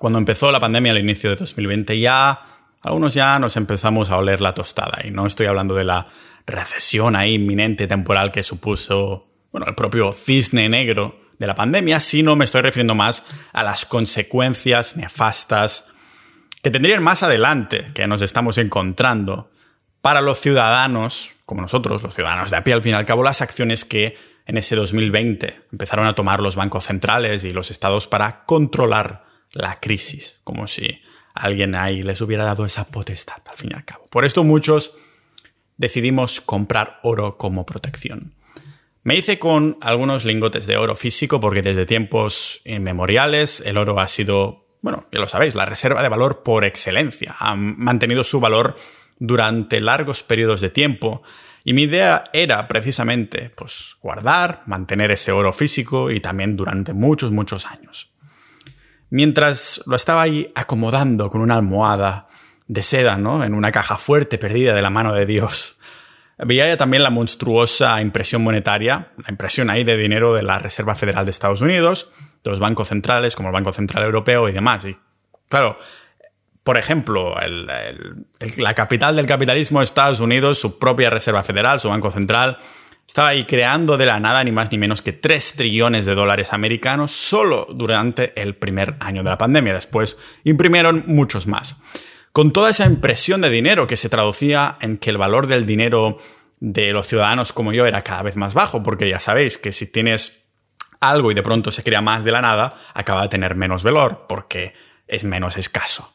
Cuando empezó la pandemia al inicio de 2020 ya algunos ya nos empezamos a oler la tostada. Y no estoy hablando de la recesión ahí inminente temporal que supuso bueno, el propio cisne negro de la pandemia, sino me estoy refiriendo más a las consecuencias nefastas que tendrían más adelante, que nos estamos encontrando para los ciudadanos, como nosotros, los ciudadanos de a pie, al fin y al cabo, las acciones que en ese 2020 empezaron a tomar los bancos centrales y los estados para controlar la crisis, como si alguien ahí les hubiera dado esa potestad, al fin y al cabo. Por esto muchos decidimos comprar oro como protección. Me hice con algunos lingotes de oro físico porque desde tiempos inmemoriales el oro ha sido, bueno, ya lo sabéis, la reserva de valor por excelencia. Ha mantenido su valor durante largos periodos de tiempo y mi idea era precisamente pues, guardar, mantener ese oro físico y también durante muchos, muchos años. Mientras lo estaba ahí acomodando con una almohada de seda, ¿no? En una caja fuerte perdida de la mano de Dios Veía también la monstruosa impresión monetaria, la impresión ahí de dinero de la Reserva Federal de Estados Unidos, de los bancos centrales como el Banco Central Europeo y demás. Y claro, por ejemplo, la capital del capitalismo, Estados Unidos, su propia Reserva Federal, su Banco Central, estaba ahí creando de la nada ni más ni menos que 3 trillones de dólares americanos solo durante el primer año de la pandemia. Después imprimieron muchos más con toda esa impresión de dinero que se traducía en que el valor del dinero de los ciudadanos como yo era cada vez más bajo, porque ya sabéis que si tienes algo y de pronto se crea más de la nada, acaba de tener menos valor, porque es menos escaso.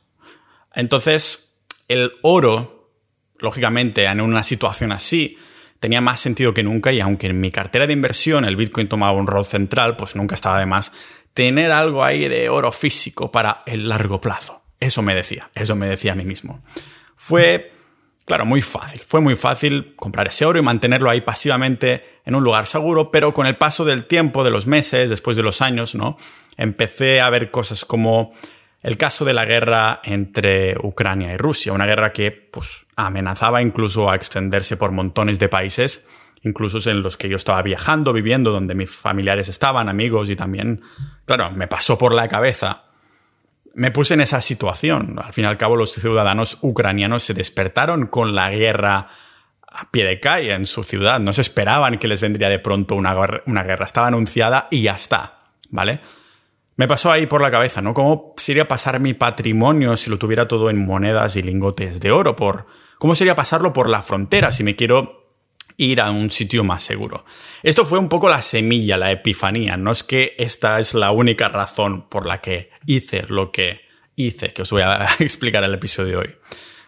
Entonces, el oro, lógicamente, en una situación así, tenía más sentido que nunca y aunque en mi cartera de inversión el Bitcoin tomaba un rol central, pues nunca estaba de más tener algo ahí de oro físico para el largo plazo. Eso me decía, eso me decía a mí mismo. Fue, claro, muy fácil. Fue muy fácil comprar ese oro y mantenerlo ahí pasivamente en un lugar seguro, pero con el paso del tiempo, de los meses, después de los años, ¿no? Empecé a ver cosas como el caso de la guerra entre Ucrania y Rusia, una guerra que pues, amenazaba incluso a extenderse por montones de países, incluso en los que yo estaba viajando, viviendo, donde mis familiares estaban, amigos, y también, claro, me pasó por la cabeza me puse en esa situación. Al fin y al cabo, los ciudadanos ucranianos se despertaron con la guerra a pie de calle en su ciudad. No se esperaban que les vendría de pronto una, una guerra. Estaba anunciada y ya está, ¿vale? Me pasó ahí por la cabeza, ¿no? ¿Cómo sería pasar mi patrimonio si lo tuviera todo en monedas y lingotes de oro? Por, ¿Cómo sería pasarlo por la frontera si me quiero ir a un sitio más seguro. Esto fue un poco la semilla, la epifanía. No es que esta es la única razón por la que hice lo que hice, que os voy a explicar en el episodio de hoy.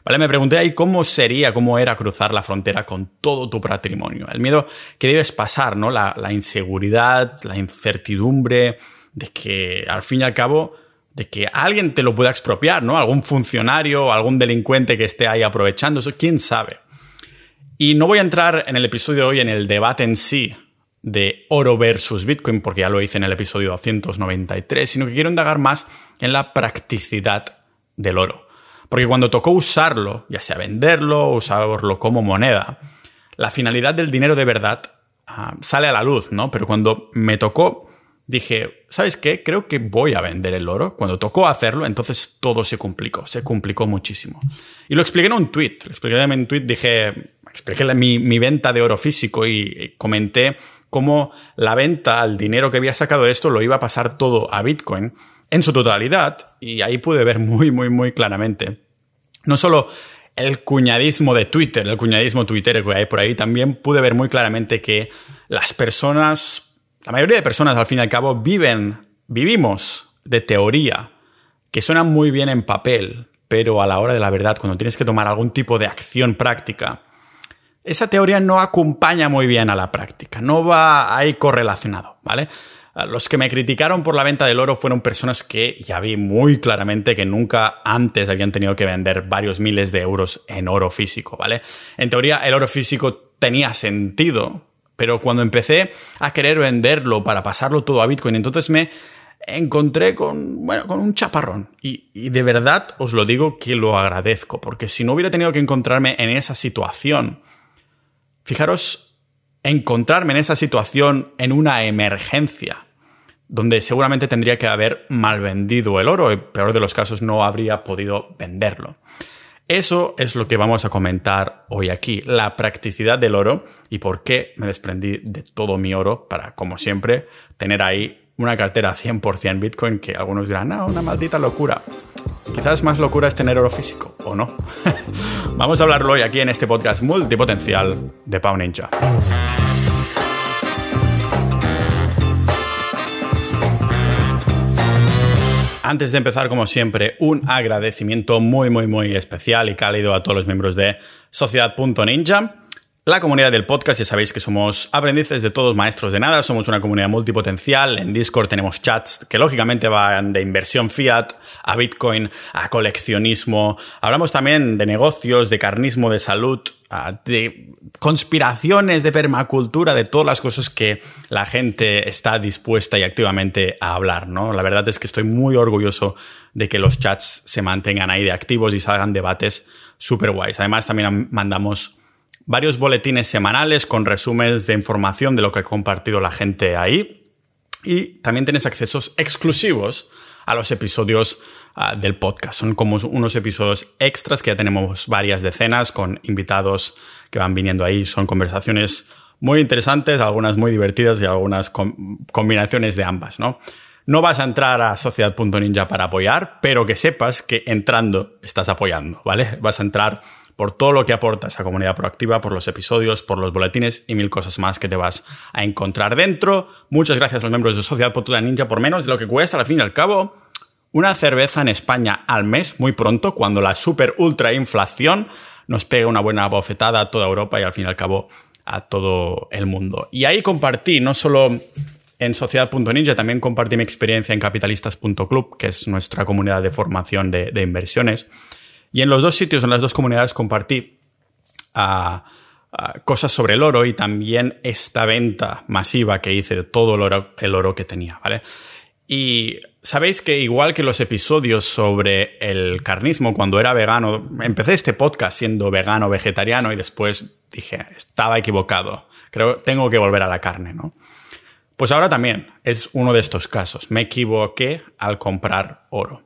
¿Vale? Me pregunté ahí cómo sería, cómo era cruzar la frontera con todo tu patrimonio. El miedo que debes pasar, ¿no? La, la inseguridad, la incertidumbre de que al fin y al cabo de que alguien te lo pueda expropiar, ¿no? Algún funcionario, algún delincuente que esté ahí aprovechando eso, quién sabe. Y no voy a entrar en el episodio de hoy en el debate en sí de oro versus Bitcoin, porque ya lo hice en el episodio 293, sino que quiero indagar más en la practicidad del oro. Porque cuando tocó usarlo, ya sea venderlo usarlo como moneda, la finalidad del dinero de verdad ah, sale a la luz, ¿no? Pero cuando me tocó, dije, ¿sabes qué? Creo que voy a vender el oro. Cuando tocó hacerlo, entonces todo se complicó, se complicó muchísimo. Y lo expliqué en un tweet, lo expliqué en un tweet, dije, expliqué mi, mi venta de oro físico y comenté cómo la venta, al dinero que había sacado de esto, lo iba a pasar todo a Bitcoin en su totalidad. Y ahí pude ver muy, muy, muy claramente. No solo el cuñadismo de Twitter, el cuñadismo Twitter que hay por ahí, también pude ver muy claramente que las personas, la mayoría de personas al fin y al cabo, viven, vivimos de teoría, que suenan muy bien en papel, pero a la hora de la verdad, cuando tienes que tomar algún tipo de acción práctica, esa teoría no acompaña muy bien a la práctica, no va ahí correlacionado, ¿vale? Los que me criticaron por la venta del oro fueron personas que ya vi muy claramente que nunca antes habían tenido que vender varios miles de euros en oro físico, ¿vale? En teoría el oro físico tenía sentido, pero cuando empecé a querer venderlo para pasarlo todo a Bitcoin, entonces me encontré con, bueno, con un chaparrón. Y, de verdad os lo digo que lo agradezco, porque si no hubiera tenido que encontrarme en esa situación, Fijaros, encontrarme en esa situación en una emergencia donde seguramente tendría que haber mal vendido el oro y peor de los casos no habría podido venderlo. Eso es lo que vamos a comentar hoy aquí, la practicidad del oro y por qué me desprendí de todo mi oro para, como siempre, tener ahí una cartera 100% Bitcoin que algunos dirán, no, una maldita locura. Quizás más locura es tener oro físico, ¿o no? vamos a hablarlo hoy aquí en este podcast multipotencial de Pau Ninja. Antes de empezar, como siempre, un agradecimiento muy, muy, muy especial y cálido a todos los miembros de Sociedad.ninja. La comunidad del podcast, ya sabéis que somos aprendices de todos, maestros de nada, somos una comunidad multipotencial. En Discord tenemos chats que lógicamente van de inversión fiat a Bitcoin, a coleccionismo. Hablamos también de negocios, de carnismo, de salud, de conspiraciones, de permacultura, de todas las cosas que la gente está dispuesta y activamente a hablar, ¿no? La verdad es que estoy muy orgulloso de que los chats se mantengan ahí de activos y salgan debates súper guays. Además, también mandamos varios boletines semanales con resúmenes de información de lo que ha compartido la gente ahí. Y también tienes accesos exclusivos a los episodios ah, del podcast. Son como unos episodios extras que ya tenemos varias decenas con invitados que van viniendo ahí. Son conversaciones muy interesantes, algunas muy divertidas y algunas combinaciones de ambas, ¿no? No vas a entrar a sociedad.ninja para apoyar, pero que sepas que entrando estás apoyando, ¿vale? Vas a entrar por todo lo que aporta esa comunidad proactiva, por los episodios, por los boletines y mil cosas más que te vas a encontrar dentro. Muchas gracias a los miembros de Sociedad Potuda Ninja por menos de lo que cuesta, al fin y al cabo. Una cerveza en España al mes, muy pronto, cuando la super ultra inflación nos pega una buena bofetada a toda Europa y al fin y al cabo a todo el mundo. Y ahí compartí, no solo en Sociedad.ninja, también compartí mi experiencia en capitalistas.club, que es nuestra comunidad de formación de inversiones. Y en los dos sitios, en las dos comunidades, compartí ah, ah, cosas sobre el oro y también esta venta masiva que hice de todo el oro, el oro que tenía, ¿vale? Y sabéis que igual que los episodios sobre el carnismo, cuando era vegano, empecé este podcast siendo vegano, vegetariano y después dije, estaba equivocado, creo tengo que volver a la carne, ¿no? Pues ahora también es uno de estos casos. Me equivoqué al comprar oro.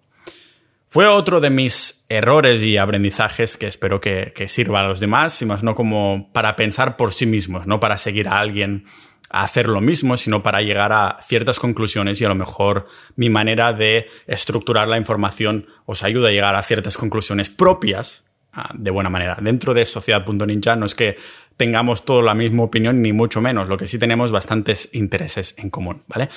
Fue otro de mis errores y aprendizajes que espero que, sirva a los demás, y más no como para pensar por sí mismos, no para seguir a alguien a hacer lo mismo, sino para llegar a ciertas conclusiones y a lo mejor mi manera de estructurar la información os ayuda a llegar a ciertas conclusiones propias ah, de buena manera. Dentro de Sociedad.ninja no es que tengamos toda la misma opinión, ni mucho menos, lo que sí tenemos bastantes intereses en común, ¿vale?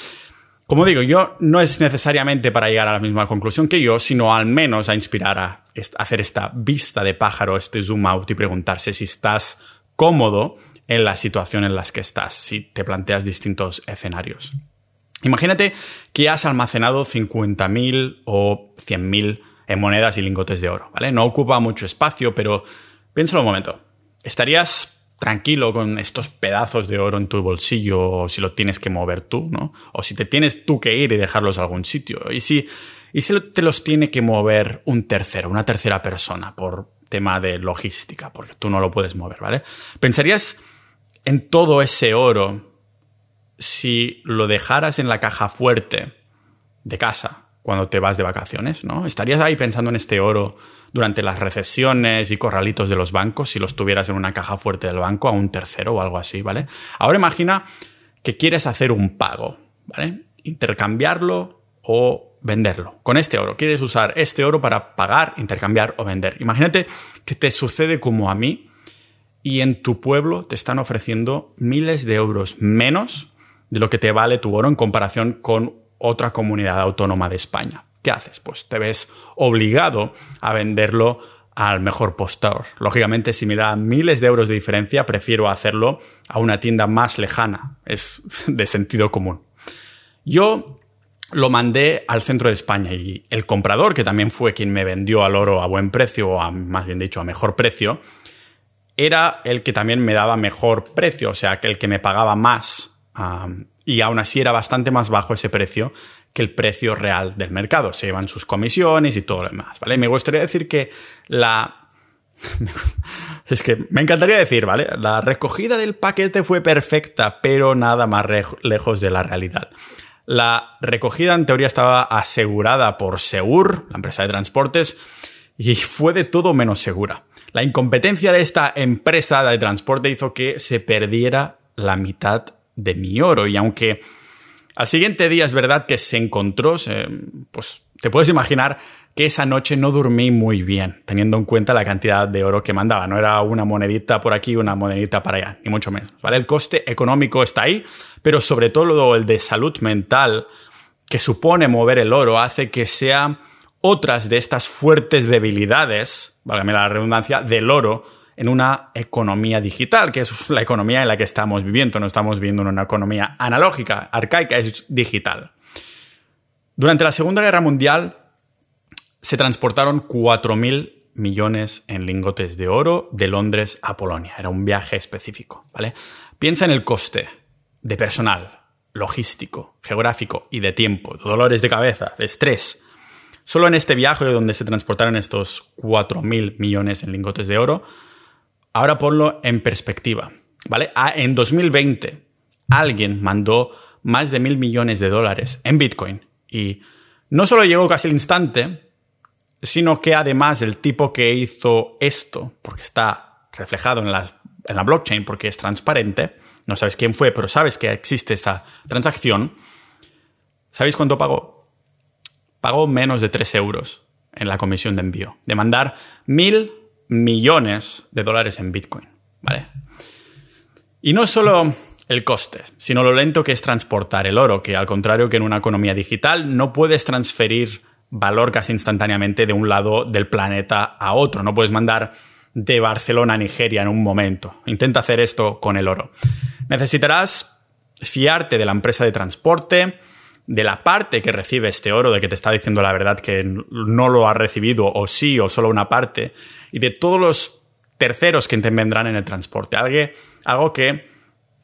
Como digo, yo no es necesariamente para llegar a la misma conclusión que yo, sino al menos a inspirar a hacer esta vista de pájaro, este zoom out y preguntarse si estás cómodo en la situación en la que estás, si te planteas distintos escenarios. Imagínate que has almacenado 50.000 o 100.000 en monedas y lingotes de oro, ¿vale? No ocupa mucho espacio, pero piénsalo un momento. ¿Estarías tranquilo con estos pedazos de oro en tu bolsillo o si lo tienes que mover tú, ¿no? O si te tienes tú que ir y dejarlos a algún sitio. Y si, y si te los tiene que mover un tercero, una tercera persona por tema de logística, porque tú no lo puedes mover, ¿vale? ¿Pensarías en todo ese oro si lo dejaras en la caja fuerte de casa cuando te vas de vacaciones, ¿no? ¿Estarías ahí pensando en este oro durante las recesiones y corralitos de los bancos si los tuvieras en una caja fuerte del banco a un tercero o algo así, ¿vale? Ahora imagina que quieres hacer un pago, ¿vale? Intercambiarlo o venderlo. Con este oro, quieres usar este oro para pagar, intercambiar o vender. Imagínate que te sucede como a mí y en tu pueblo te están ofreciendo miles de euros menos de lo que te vale tu oro en comparación con otra comunidad autónoma de España. ¿Qué haces? Pues te ves obligado a venderlo al mejor postor. Lógicamente, si me da miles de euros de diferencia, prefiero hacerlo a una tienda más lejana. Es de sentido común. Yo lo mandé al centro de España y el comprador, que también fue quien me vendió al oro a buen precio, o más bien dicho, a mejor precio, era el que también me daba mejor precio, o sea, el que me pagaba más. y aún así era bastante más bajo ese precio que el precio real del mercado. Se llevan sus comisiones y todo lo demás, ¿vale? Me gustaría decir que la... es que me encantaría decir, ¿vale? La recogida del paquete fue perfecta, pero nada más lejos de la realidad. La recogida en teoría estaba asegurada por Seur, la empresa de transportes, y fue de todo menos segura. La incompetencia de esta empresa de transporte hizo que se perdiera la mitad de mi oro y aunque al siguiente día es verdad que se encontró, pues te puedes imaginar que esa noche no dormí muy bien, teniendo en cuenta la cantidad de oro que mandaba. No era una monedita por aquí, una monedita para allá, ni mucho menos. ¿vale? El coste económico está ahí, pero sobre todo el de salud mental que supone mover el oro hace que sea otras de estas fuertes debilidades, válgame la redundancia, del oro en una economía digital, que es la economía en la que estamos viviendo. No estamos viviendo en una economía analógica, arcaica, es digital. Durante la Segunda Guerra Mundial se transportaron 4.000 millones en lingotes de oro de Londres a Polonia. Era un viaje específico, ¿vale? Piensa en el coste de personal, logístico, geográfico y de tiempo, de dolores de cabeza, de estrés. Solo en este viaje donde se transportaron estos 4.000 millones en lingotes de oro, ahora ponlo en perspectiva, ¿vale? Ah, en 2020 alguien mandó más de mil millones de dólares en Bitcoin y no solo llegó casi al instante, sino que además el tipo que hizo esto, porque está reflejado en la, en la blockchain, porque es transparente, no sabes quién fue, pero sabes que existe esta transacción, ¿sabéis cuánto pagó? Pagó menos de 3 euros en la comisión de envío, de mandar mil millones de dólares en Bitcoin, ¿vale? Y no solo el coste, sino lo lento que es transportar el oro, que al contrario que en una economía digital no puedes transferir valor casi instantáneamente de un lado del planeta a otro, no puedes mandar de Barcelona a Nigeria en un momento. Intenta hacer esto con el oro. Necesitarás fiarte de la empresa de transporte, de la parte que recibe este oro, de que te está diciendo la verdad que no lo ha recibido o sí o solo una parte, y de todos los terceros que te vendrán en el transporte. Algo, algo que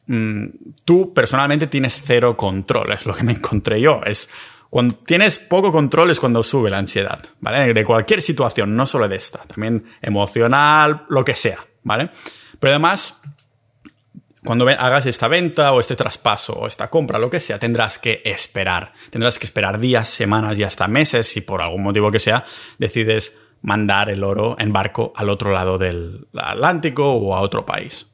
Mm, tú personalmente tienes cero control, es lo que me encontré yo. Es cuando tienes poco control es cuando sube la ansiedad, ¿vale? De cualquier situación, no solo de esta, también emocional, lo que sea, ¿vale? Pero además, cuando hagas esta venta o este traspaso o esta compra, lo que sea, tendrás que esperar. Tendrás que esperar días, semanas y hasta meses si por algún motivo que sea decides mandar el oro en barco al otro lado del Atlántico o a otro país.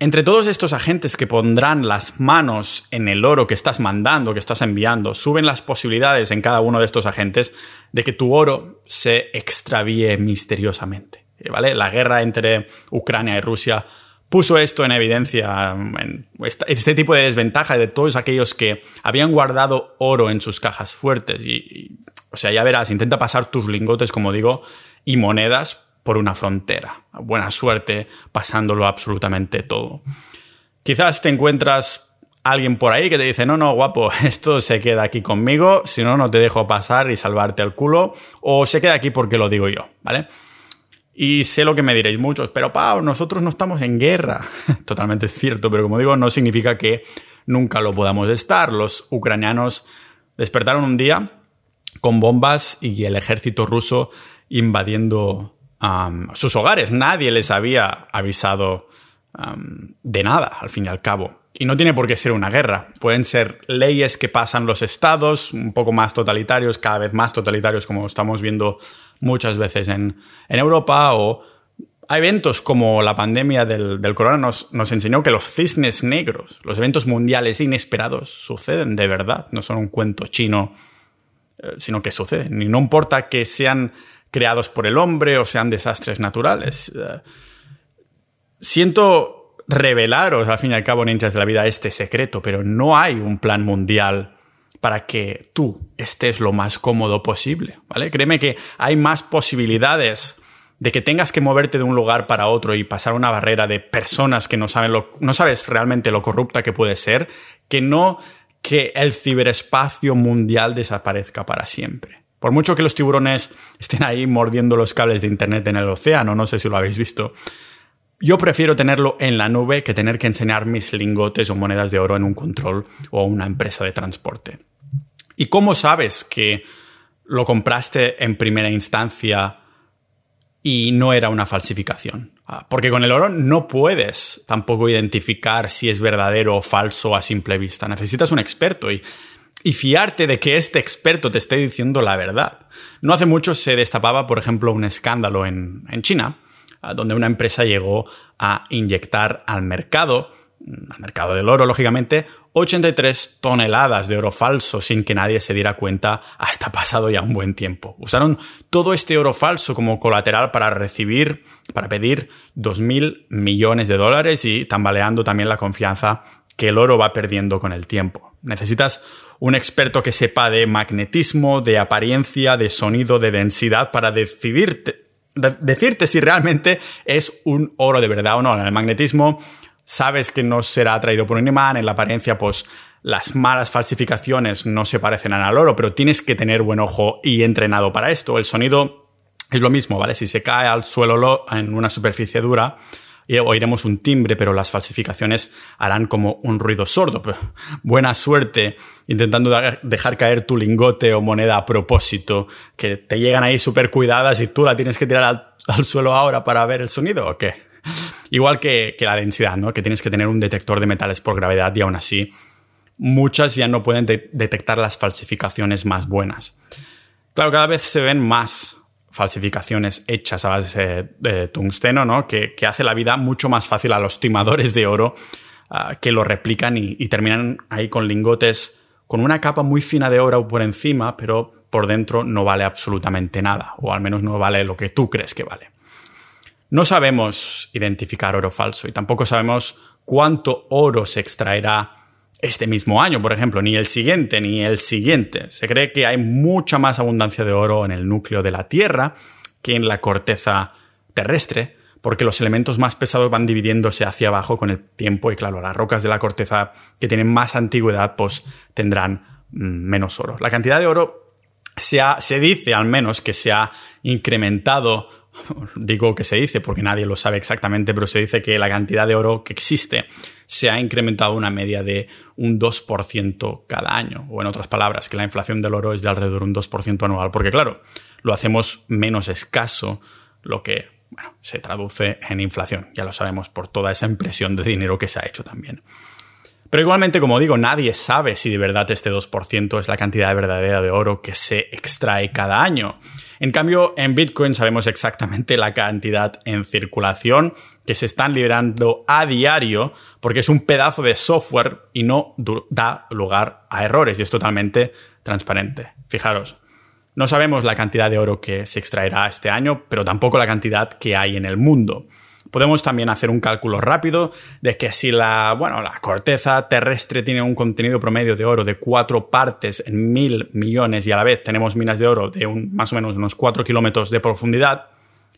Entre todos estos agentes que pondrán las manos en el oro que estás mandando, que estás enviando, suben las posibilidades en cada uno de estos agentes de que tu oro se extravíe misteriosamente. ¿Vale? La guerra entre Ucrania y Rusia puso esto en evidencia, este tipo de desventaja de todos aquellos que habían guardado oro en sus cajas fuertes. y, o sea, ya verás, intenta pasar tus lingotes, como digo, y monedas por una frontera. Buena suerte pasándolo absolutamente todo. Quizás te encuentras alguien por ahí que te dice, no, no, guapo, esto se queda aquí conmigo, si no, no te dejo pasar y salvarte el culo, o se queda aquí porque lo digo yo, ¿vale? Y sé lo que me diréis muchos, pero Pau, nosotros no estamos en guerra. Totalmente cierto, pero como digo, no significa que nunca lo podamos estar. Los ucranianos despertaron un día con bombas y el ejército ruso invadiendo sus hogares. Nadie les había avisado de nada, al fin y al cabo. Y no tiene por qué ser una guerra. Pueden ser leyes que pasan los estados, un poco más totalitarios, cada vez más totalitarios, como estamos viendo muchas veces en, Europa, o eventos como la pandemia del, del corona nos, nos, enseñó que los cisnes negros, los eventos mundiales inesperados, suceden de verdad, no son un cuento chino, eh, sino que suceden. Y no importa que sean creados por el hombre o sean desastres naturales. Eh, siento revelaros, al fin y al cabo, ninjas de la vida, este secreto, pero no hay un plan mundial para que tú estés lo más cómodo posible, ¿vale? Créeme que hay más posibilidades de que tengas que moverte de un lugar para otro y pasar una barrera de personas que no, saben lo, no sabes realmente lo corrupta que puede ser, que no que el ciberespacio mundial desaparezca para siempre. Por mucho que los tiburones estén ahí mordiendo los cables de Internet en el océano, no sé si lo habéis visto, yo prefiero tenerlo en la nube que tener que enseñar mis lingotes o monedas de oro en un control o una empresa de transporte. ¿Y cómo sabes que lo compraste en primera instancia y no era una falsificación? Ah, porque con el oro no puedes tampoco identificar si es verdadero o falso a simple vista. Necesitas un experto y fiarte de que este experto te esté diciendo la verdad. No hace mucho se destapaba, por ejemplo, un escándalo en China, donde una empresa llegó a inyectar al mercado, al mercado del oro, lógicamente, 83 toneladas de oro falso sin que nadie se diera cuenta hasta pasado ya un buen tiempo. Usaron todo este oro falso como colateral para recibir, para pedir 2.000 millones de dólares y tambaleando también la confianza que el oro va perdiendo con el tiempo. Necesitas un experto que sepa de magnetismo, de apariencia, de sonido, de densidad para decidirte, decirte si realmente es un oro de verdad o no. En el magnetismo sabes que no será atraído por un imán, en la apariencia pues las malas falsificaciones no se parecen al oro, pero tienes que tener buen ojo y entrenado para esto. El sonido es lo mismo, ¿vale? Si se cae al suelo en una superficie dura, oiremos un timbre, pero las falsificaciones harán como un ruido sordo. buena suerte intentando dejar caer tu lingote o moneda a propósito, que te llegan ahí súper cuidadas y tú la tienes que tirar al, suelo ahora para ver el sonido o qué. Igual que, que, la densidad, ¿no? Que tienes que tener un detector de metales por gravedad y aún así muchas ya no pueden detectar las falsificaciones más buenas. Claro, cada vez se ven más falsificaciones hechas a base de tungsteno, ¿no? Que, hace la vida mucho más fácil a los timadores de oro ah, que lo replican y, terminan ahí con lingotes con una capa muy fina de oro por encima, pero por dentro no vale absolutamente nada, o al menos no vale lo que tú crees que vale. No sabemos identificar oro falso y tampoco sabemos cuánto oro se extraerá este mismo año, por ejemplo, ni el siguiente, ni el siguiente. Se cree que hay mucha más abundancia de oro en el núcleo de la Tierra que en la corteza terrestre, porque los elementos más pesados van dividiéndose hacia abajo con el tiempo y claro, las rocas de la corteza que tienen más antigüedad pues tendrán mm, menos oro. La cantidad de oro se, se dice al menos que se ha incrementado digo que se dice porque nadie lo sabe exactamente, pero se dice que la cantidad de oro que existe se ha incrementado una media de un 2% cada año. O en otras palabras, que la inflación del oro es de alrededor de un 2% anual. Porque claro, lo hacemos menos escaso, lo que se traduce en inflación. Ya lo sabemos por toda esa impresión de dinero que se ha hecho también. Pero igualmente, como digo, nadie sabe si de verdad este 2% es la cantidad verdadera de oro que se extrae cada año. En cambio, en Bitcoin sabemos exactamente la cantidad en circulación que se están liberando a diario porque es un pedazo de software y no da lugar a errores y es totalmente transparente. Fijaros, no sabemos la cantidad de oro que se extraerá este año, pero tampoco la cantidad que hay en el mundo. Podemos también hacer un cálculo rápido de que si la, bueno, la corteza terrestre tiene un contenido promedio de oro de cuatro partes en mil millones y a la vez tenemos minas de oro de un, más o menos unos 4 kilómetros de profundidad,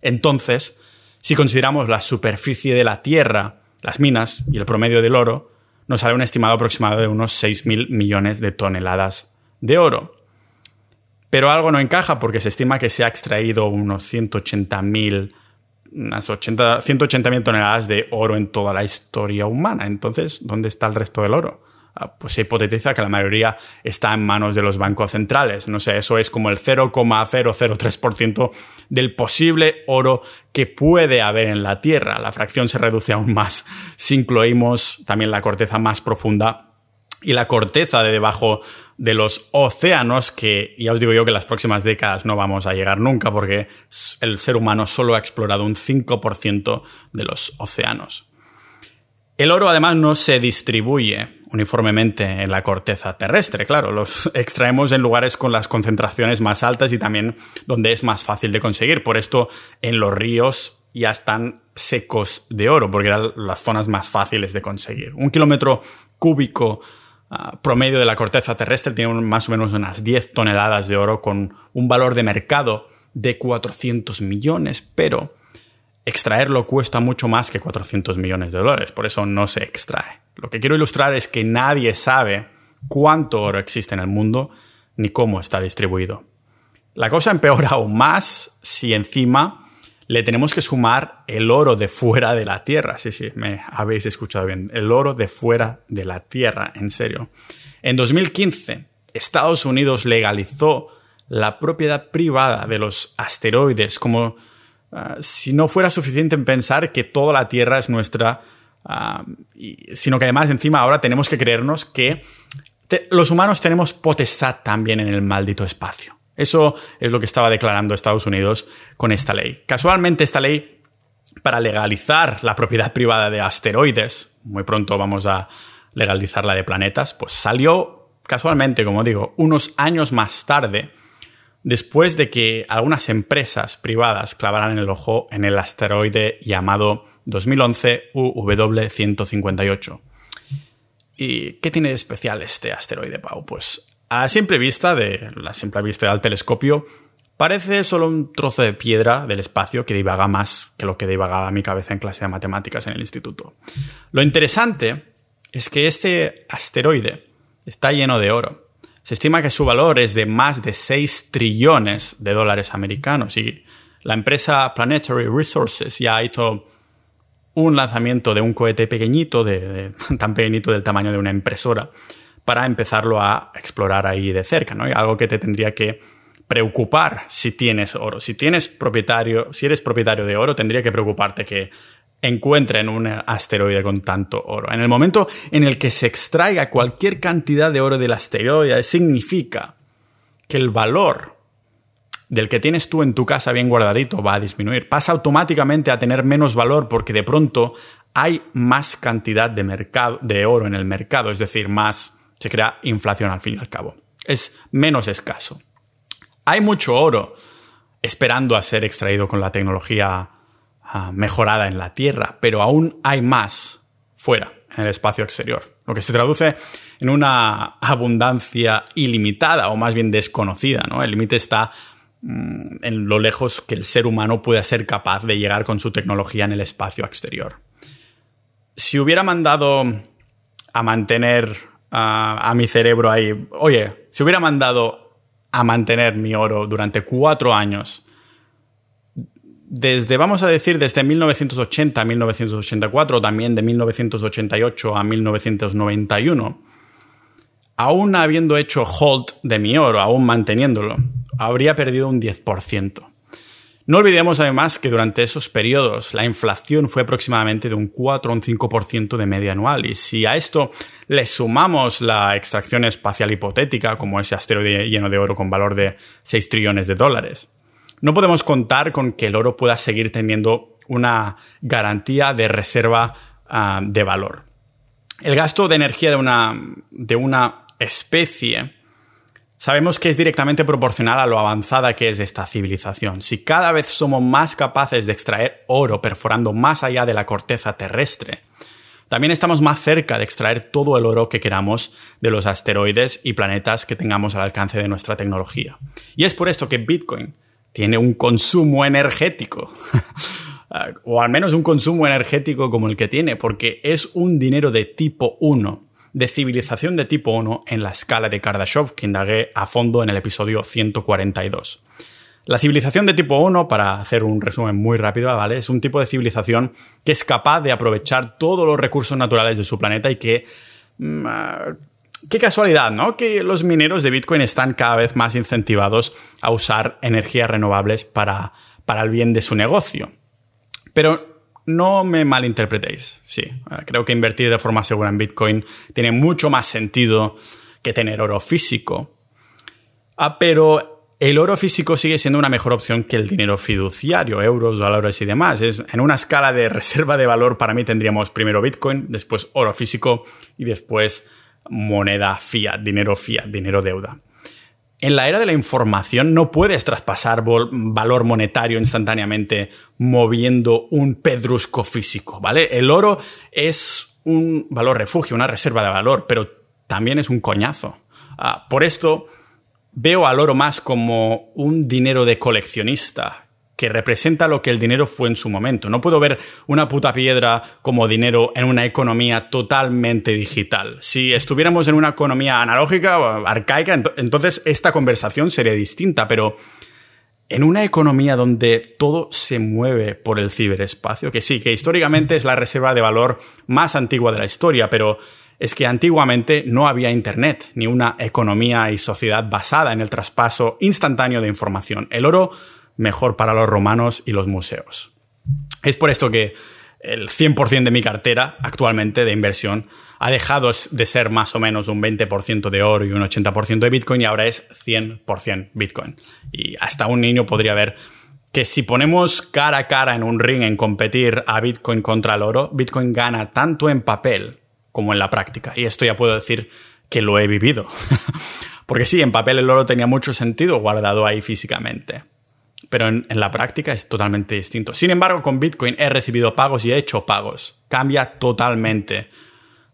entonces, si consideramos la superficie de la Tierra, las minas y el promedio del oro, nos sale un estimado aproximado de unos 6.000 millones de toneladas de oro. Pero algo no encaja porque se estima que se ha extraído unos 180.000 unas 80, 180.000 toneladas de oro en toda la historia humana. Entonces, ¿dónde está el resto del oro? Ah, pues se hipotetiza que la mayoría está en manos de los bancos centrales. No sé, eso es como el 0,003% del posible oro que puede haber en la Tierra. La fracción se reduce aún más si incluimos también la corteza más profunda y la corteza de debajo de los océanos, que ya os digo yo que en las próximas décadas no vamos a llegar nunca porque el ser humano solo ha explorado un 5% de los océanos. El oro además no se distribuye uniformemente en la corteza terrestre, claro, los extraemos en lugares con las concentraciones más altas y también donde es más fácil de conseguir. Por esto en los ríos ya están secos de oro, porque eran las zonas más fáciles de conseguir. Un kilómetro cúbico Ah, promedio de la corteza terrestre tiene más o menos unas 10 toneladas de oro con un valor de mercado de 400 millones, pero extraerlo cuesta mucho más que 400 millones de dólares, por eso no se extrae. Lo que quiero ilustrar es que nadie sabe cuánto oro existe en el mundo ni cómo está distribuido. La cosa empeora aún más si encima le tenemos que sumar el oro de fuera de la Tierra. Sí, sí, me habéis escuchado bien. El oro de fuera de la Tierra, en serio. En 2015, Estados Unidos legalizó la propiedad privada de los asteroides, como ah, si no fuera suficiente en pensar que toda la Tierra es nuestra, ah, sino que además encima ahora tenemos que creernos que los humanos tenemos potestad también en el maldito espacio. Eso es lo que estaba declarando Estados Unidos con esta ley. Casualmente esta ley para legalizar la propiedad privada de asteroides, muy pronto vamos a legalizar la de planetas, pues salió casualmente, como digo, unos años más tarde, después de que algunas empresas privadas clavaran el ojo en el asteroide llamado 2011 UW158. ¿Y qué tiene de especial este asteroide, Pau? Pues a simple vista, de la simple vista del telescopio, parece solo un trozo de piedra del espacio que divaga más que lo que divagaba mi cabeza en clase de matemáticas en el instituto. Lo interesante es que este asteroide está lleno de oro. Se estima que su valor es de más de 6 trillones de dólares americanos y la empresa Planetary Resources ya hizo un lanzamiento de un cohete pequeñito, de, tan pequeñito del tamaño de una impresora, para empezarlo a explorar ahí de cerca, ¿no? algo que te tendría que preocupar si tienes oro. Si tienes propietario, si eres propietario de oro, tendría que preocuparte que encuentren un asteroide con tanto oro. En el momento en el que se extraiga cualquier cantidad de oro del asteroide, significa que el valor del que tienes tú en tu casa bien guardadito va a disminuir. Pasa automáticamente a tener menos valor porque de pronto hay más cantidad de, mercado, de oro en el mercado, es decir, más se crea inflación al fin y al cabo. Es menos escaso. Hay mucho oro esperando a ser extraído con la tecnología ah, mejorada en la Tierra, pero aún hay más fuera, en el espacio exterior, lo que se traduce en una abundancia ilimitada o más bien desconocida. ¿no? El límite está Mm, en lo lejos que el ser humano pueda ser capaz de llegar con su tecnología en el espacio exterior. Si hubiera mandado a mantener a, mi cerebro ahí, oye, si hubiera mandado a mantener mi oro durante cuatro años, desde, vamos a decir, desde 1980 a 1984, también de 1988 a 1991, aún habiendo hecho hold de mi oro, aún manteniéndolo, habría perdido un 10%. No olvidemos además que durante esos periodos la inflación fue aproximadamente de un 4 o un 5% de media anual y si a esto le sumamos la extracción espacial hipotética como ese asteroide lleno de oro con valor de 6 trillones de dólares, no podemos contar con que el oro pueda seguir teniendo una garantía de reserva ah, de valor. El gasto de energía de una, de una especie Sabemos que es directamente proporcional a lo avanzada que es esta civilización. Si cada vez somos más capaces de extraer oro perforando más allá de la corteza terrestre, también estamos más cerca de extraer todo el oro que queramos de los asteroides y planetas que tengamos al alcance de nuestra tecnología. Y es por esto que Bitcoin tiene un consumo energético, o al menos un consumo energético como el que tiene, porque es un dinero de tipo 1 de civilización de tipo 1 en la escala de Kardashev que indagué a fondo en el episodio 142. La civilización de tipo 1, para hacer un resumen muy rápido, ¿vale? Es un tipo de civilización que es capaz de aprovechar todos los recursos naturales de su planeta y que... Mm, ah, qué casualidad, ¿no? Que los mineros de Bitcoin están cada vez más incentivados a usar energías renovables para, para el bien de su negocio. Pero no me malinterpretéis, sí. Eh, creo que invertir de forma segura en Bitcoin tiene mucho más sentido que tener oro físico. Ah, pero el oro físico sigue siendo una mejor opción que el dinero fiduciario, euros, dólares y demás. Es, en una escala de reserva de valor, para mí tendríamos primero Bitcoin, después oro físico y después moneda fiat, dinero fiat, dinero deuda en la era de la información no puedes traspasar valor monetario instantáneamente moviendo un pedrusco físico, ¿vale? El oro es un valor refugio, una reserva de valor, pero también es un coñazo. Ah, por esto veo al oro más como un dinero de coleccionista que representa lo que el dinero fue en su momento. No puedo ver una puta piedra como dinero en una economía totalmente digital. Si estuviéramos en una economía analógica o arcaica, entonces esta conversación sería distinta, pero en una economía donde todo se mueve por el ciberespacio, que sí, que históricamente es la reserva de valor más antigua de la historia, pero es que antiguamente no había Internet, ni una economía y sociedad basada en el traspaso instantáneo de información. El oro mejor para los romanos y los museos. Es por esto que el 100% de mi cartera actualmente de inversión ha dejado de ser más o menos un 20% de oro y un 80% de Bitcoin y ahora es 100% Bitcoin. Y hasta un niño podría ver que si ponemos cara a cara en un ring en competir a Bitcoin contra el oro, Bitcoin gana tanto en papel como en la práctica. Y esto ya puedo decir que lo he vivido. Porque sí, en papel el oro tenía mucho sentido guardado ahí físicamente. Pero en, la práctica es totalmente distinto. Sin embargo, con Bitcoin he recibido pagos y he hecho pagos. Cambia totalmente.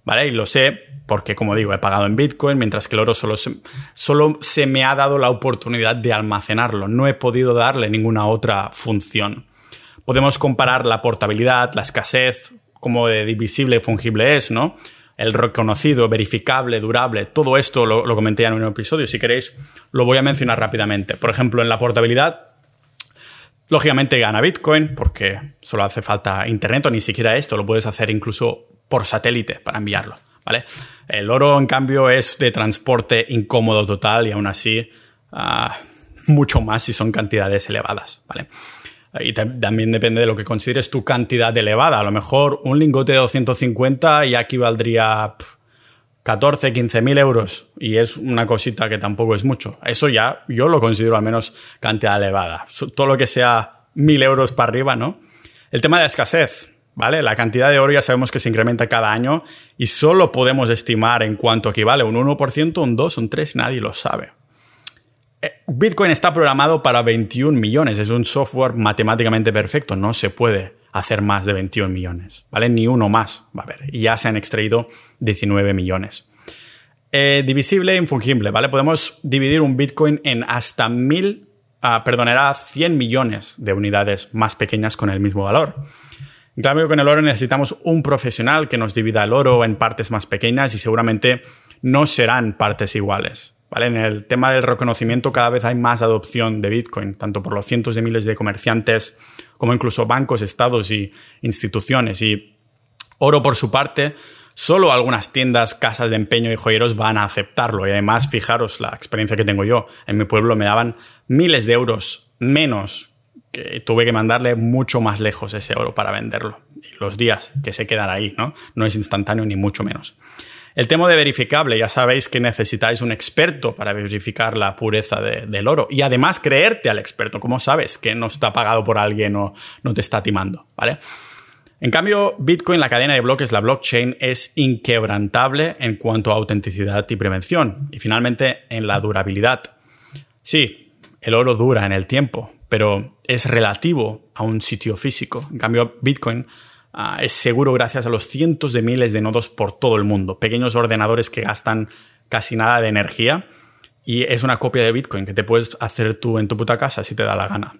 ¿Vale? Y lo sé porque, como digo, he pagado en Bitcoin, mientras que el oro solo se, solo se me ha dado la oportunidad de almacenarlo. No he podido darle ninguna otra función. Podemos comparar la portabilidad, la escasez, como de divisible y fungible es, ¿no? El reconocido, verificable, durable, todo esto lo, lo comenté en un episodio. Si queréis, lo voy a mencionar rápidamente. Por ejemplo, en la portabilidad, lógicamente gana Bitcoin porque solo hace falta Internet o ni siquiera esto, lo puedes hacer incluso por satélite para enviarlo. ¿vale? El oro, en cambio, es de transporte incómodo total y aún así ah, mucho más si son cantidades elevadas, ¿vale? Y también depende de lo que consideres tu cantidad elevada. A lo mejor un lingote de 250 ya equivaldría 14, 15 mil euros. Y es una cosita que tampoco es mucho. Eso ya yo lo considero al menos cantidad elevada. Todo lo que sea mil euros para arriba, ¿no? El tema de la escasez. ¿vale? La cantidad de oro ya sabemos que se incrementa cada año y solo podemos estimar en cuánto equivale, un 1%, un 2, un 3, nadie lo sabe. Eh, Bitcoin está programado para 21 millones, es un software matemáticamente perfecto, no se puede hacer más de 21 millones, ¿vale? Ni uno más va a haber, y ya se han extraído 19 millones. Eh, divisible e infungible, ¿vale? Podemos dividir un Bitcoin en hasta mil, ah, perdón, era 100 millones de unidades más pequeñas con el mismo valor. En cambio, con el oro necesitamos un profesional que nos divida el oro en partes más pequeñas y seguramente no serán partes iguales. ¿Vale? En el tema del reconocimiento cada vez hay más adopción de Bitcoin, tanto por los cientos de miles de comerciantes como incluso bancos, estados y instituciones. Y oro, por su parte, solo algunas tiendas, casas de empeño y joyeros van a aceptarlo. Y además, fijaros la experiencia que tengo yo. En mi pueblo me daban miles de euros menos que tuve que mandarle mucho más lejos ese oro para venderlo. Y los días que se quedan ahí, ¿no? No es instantáneo ni mucho menos. El tema de verificable, ya sabéis que necesitáis un experto para verificar la pureza del oro y además creerte al experto. ¿Cómo sabes que no está pagado por alguien o no te está timando? ¿Vale? En cambio, Bitcoin, la cadena de bloques, la blockchain, es inquebrantable en cuanto a autenticidad y prevención. Y finalmente, en la durabilidad. Sí, el oro dura en el tiempo, pero es relativo a un sitio físico. En cambio, Bitcoin ah, es seguro gracias a los cientos de miles de nodos por todo el mundo, pequeños ordenadores que gastan casi nada de energía y es una copia de Bitcoin que te puedes hacer tú en tu puta casa si te da la gana.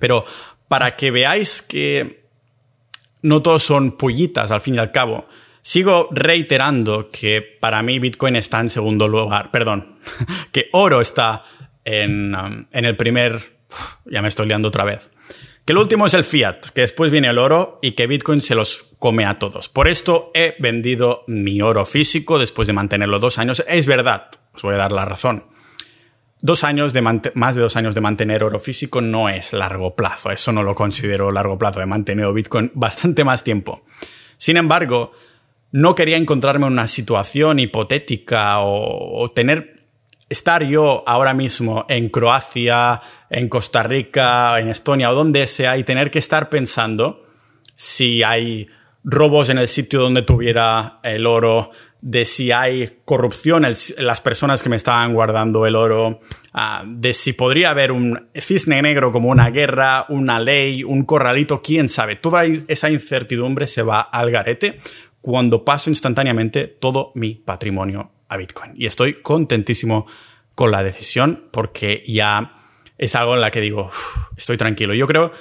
Pero para que veáis que no todos son pollitas al fin y al cabo, sigo reiterando que para mí Bitcoin está en segundo lugar, perdón, que oro está en, um, en el primer ya me estoy liando otra vez. Que el último es el fiat, que después viene el oro y que Bitcoin se los come a todos. Por esto he vendido mi oro físico después de mantenerlo dos años. Es verdad, os voy a dar la razón. Dos años de más de dos años de mantener oro físico no es largo plazo. Eso no lo considero largo plazo. He mantenido Bitcoin bastante más tiempo. Sin embargo, no quería encontrarme en una situación hipotética o, o tener estar yo ahora mismo en Croacia, en Costa Rica, en Estonia o donde sea y tener que estar pensando si hay robos en el sitio donde tuviera el oro, de si hay corrupción en las personas que me estaban guardando el oro, ah, de si podría haber un cisne negro como una guerra, una ley, un corralito, quién sabe. Toda esa incertidumbre se va al garete cuando paso instantáneamente todo mi patrimonio a Bitcoin. Y estoy contentísimo con la decisión porque ya es algo en la que digo, estoy tranquilo. Yo creo,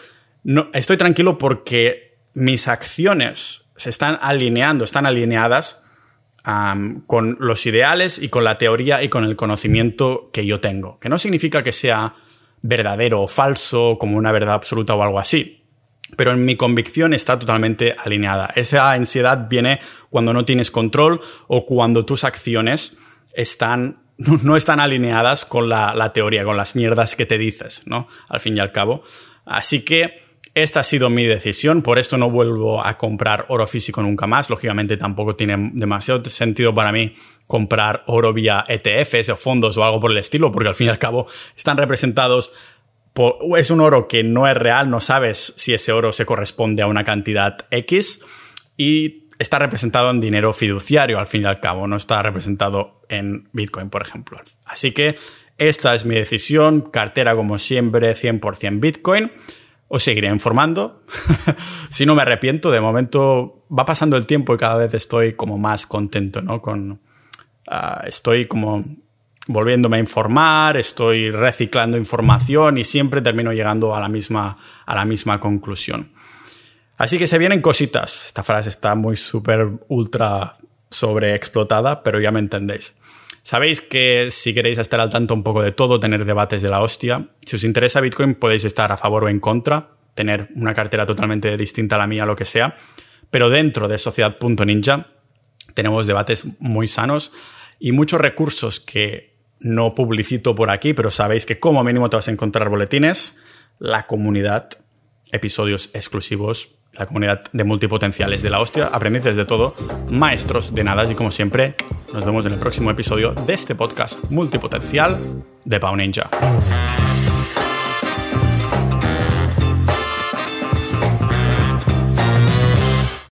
no, estoy tranquilo porque mis acciones se están alineando, están alineadas con los ideales y con la teoría y con el conocimiento que yo tengo. Que no significa que sea verdadero o falso, como una verdad absoluta o algo así. Pero en mi convicción está totalmente alineada. Esa ansiedad viene cuando no tienes control o cuando tus acciones están no están alineadas con la, teoría, con las mierdas que te dices, ¿no? Al fin y al cabo. Así que esta ha sido mi decisión, por esto no vuelvo a comprar oro físico nunca más. Lógicamente tampoco tiene demasiado sentido para mí comprar oro vía ETFs o fondos o algo por el estilo, porque al fin y al cabo están representados es un oro que no es real, no sabes si ese oro se corresponde a una cantidad X y está representado en dinero fiduciario al fin y al cabo, no está representado en Bitcoin, por ejemplo. Así que esta es mi decisión, cartera como siempre, 100% Bitcoin. Os seguiré informando. si no me arrepiento, de momento va pasando el tiempo y cada vez estoy como más contento, ¿no? Con, ah, estoy como volviéndome a informar, estoy reciclando información y siempre termino llegando a la misma, a la misma conclusión. Así que se vienen cositas. Esta frase está muy súper ultra sobreexplotada, pero ya me entendéis. Sabéis que si queréis estar al tanto un poco de todo, tener debates de la hostia, si os interesa Bitcoin podéis estar a favor o en contra, tener una cartera totalmente distinta a la mía, lo que sea, pero dentro de sociedad.ninja tenemos debates muy sanos y muchos recursos que no publicito por aquí, pero sabéis que como mínimo te vas a encontrar boletines, la comunidad, episodios exclusivos la comunidad de multipotenciales de la hostia, aprendices de todo, maestros de nada y como siempre, nos vemos en el próximo episodio de este podcast multipotencial de Pau Ninja.